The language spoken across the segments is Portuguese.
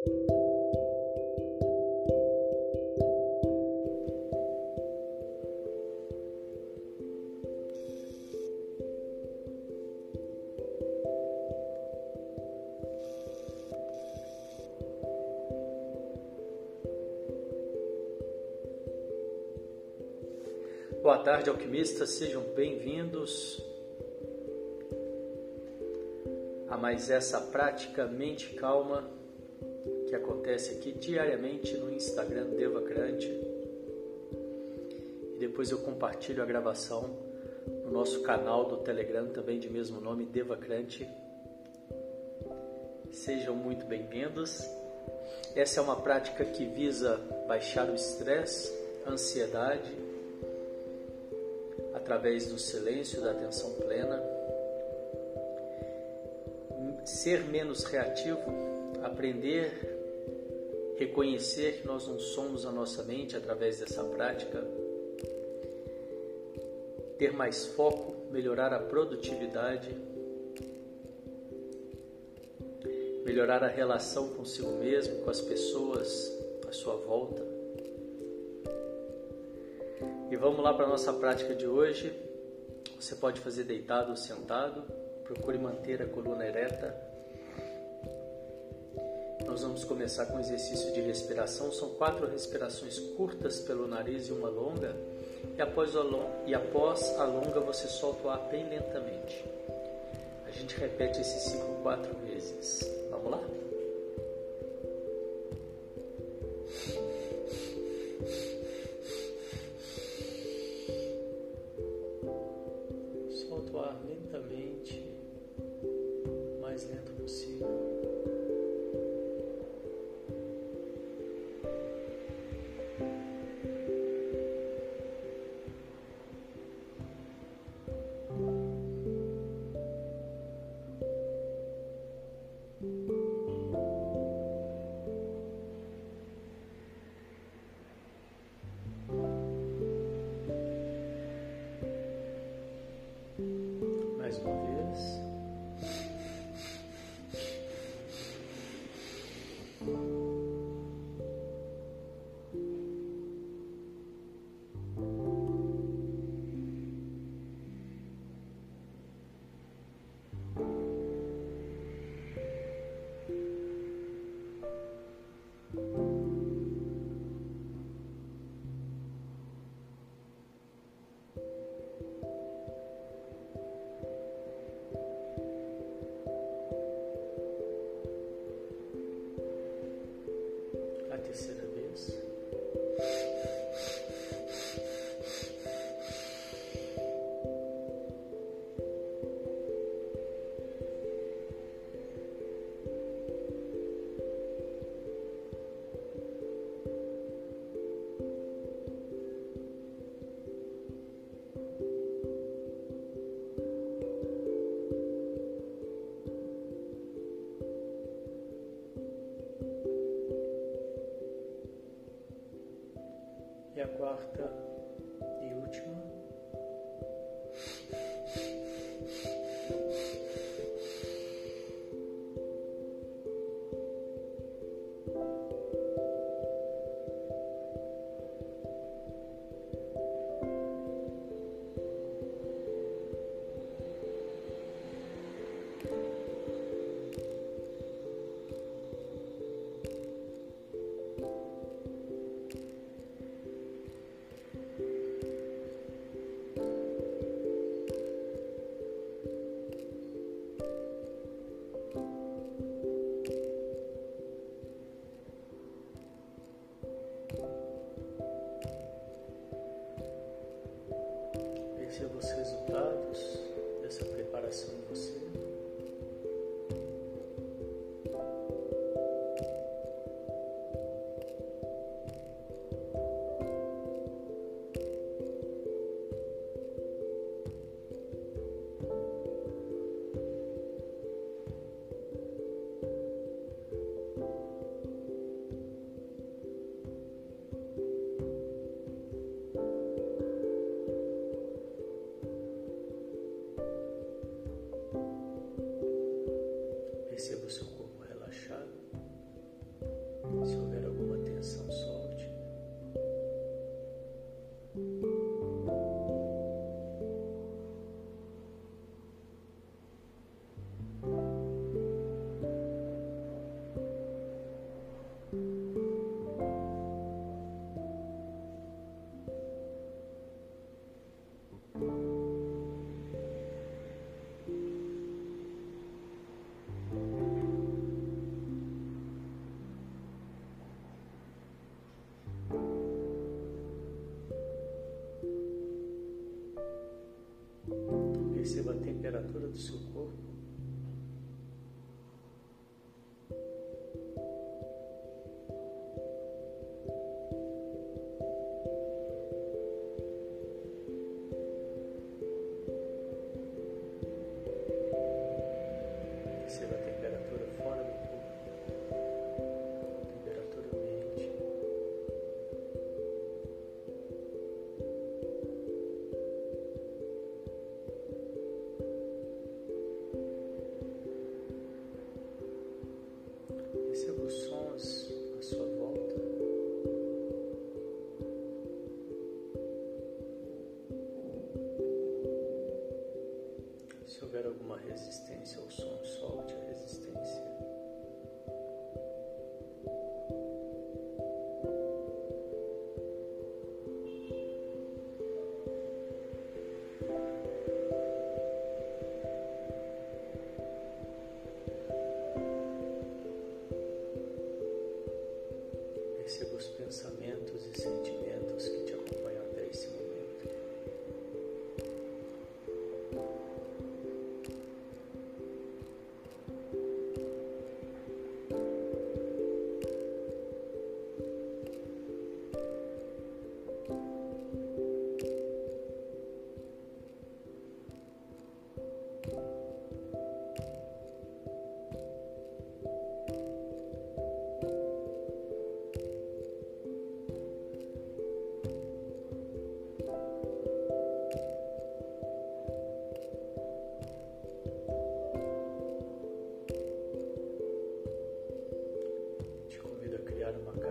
Boa tarde, alquimistas, sejam bem-vindos a mais essa prática mente calma que acontece aqui diariamente no Instagram Devacrante. E depois eu compartilho a gravação no nosso canal do Telegram, também de mesmo nome, Devacrante. Sejam muito bem-vindos. Essa é uma prática que visa baixar o estresse, ansiedade através do silêncio, da atenção plena, ser menos reativo, aprender, reconhecer que nós não somos a nossa mente através dessa prática, ter mais foco, melhorar a produtividade, melhorar a relação consigo mesmo, com as pessoas à sua volta. E vamos lá para a nossa prática de hoje. Você pode fazer deitado ou sentado. Procure manter a coluna ereta. Nós vamos começar com o exercício de respiração. São quatro respirações curtas pelo nariz e uma longa. E após, a e após a longa, você solta o ar bem lentamente. A gente repete esse ciclo quatro vezes. Vamos lá? E a good soon. Os pensamentos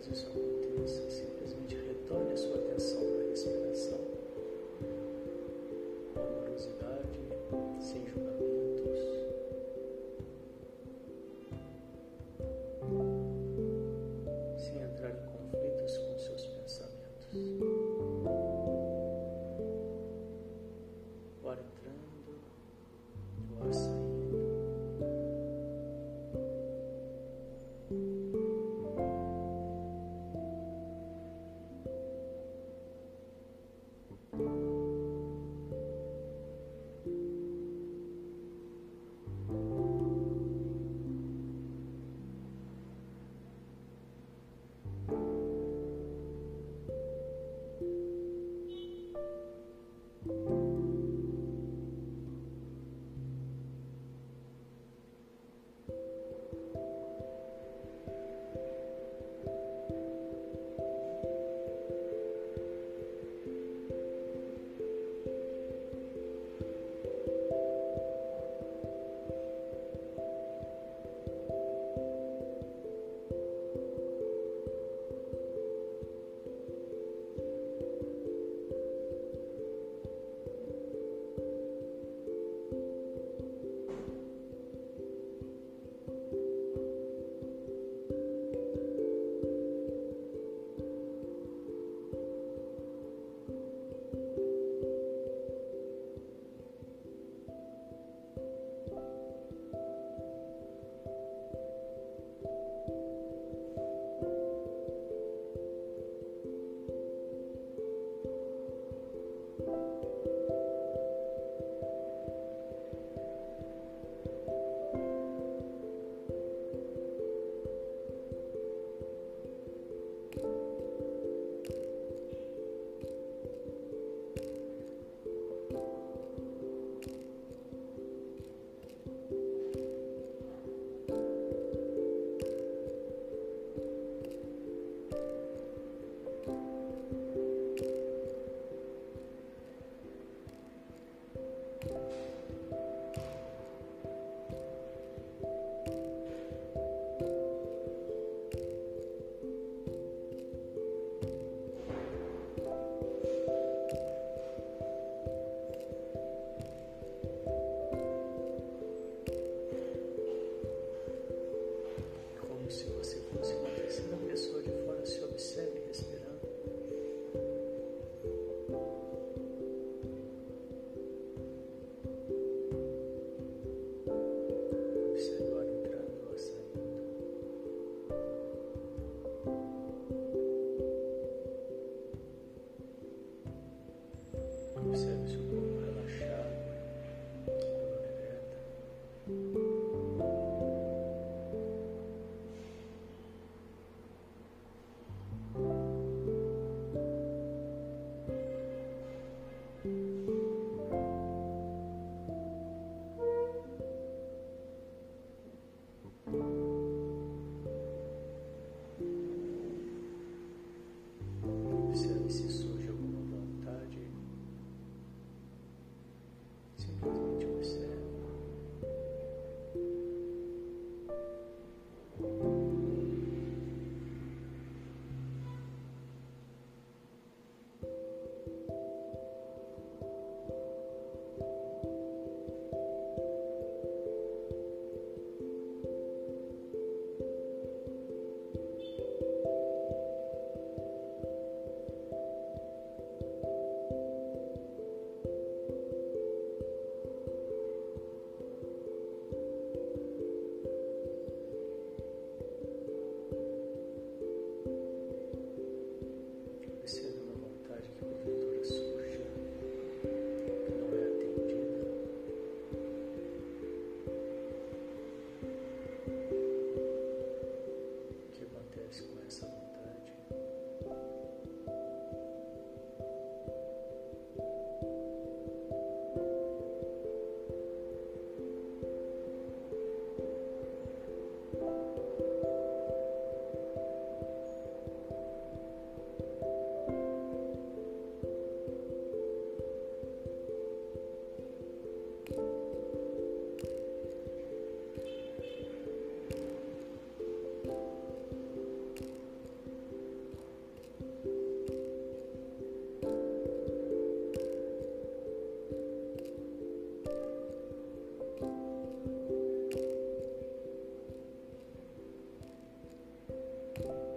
fazer sua contenção, simplesmente retorne a sua atenção. you.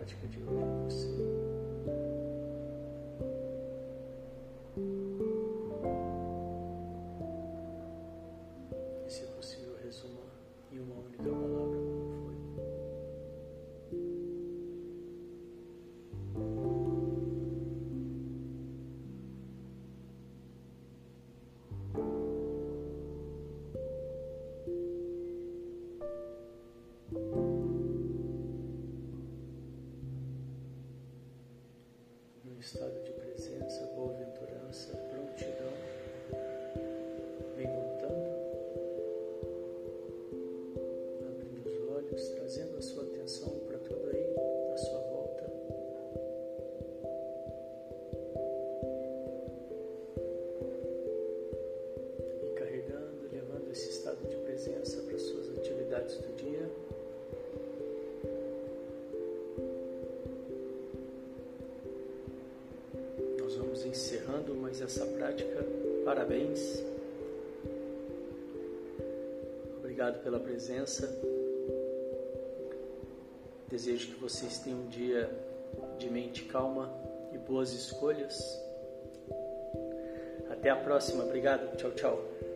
Estado de atividades do dia. encerrando mais essa prática. Parabéns. Obrigado pela presença. Desejo que vocês tenham um dia de mente calma e boas escolhas. Até a próxima. Obrigado. Tchau, tchau.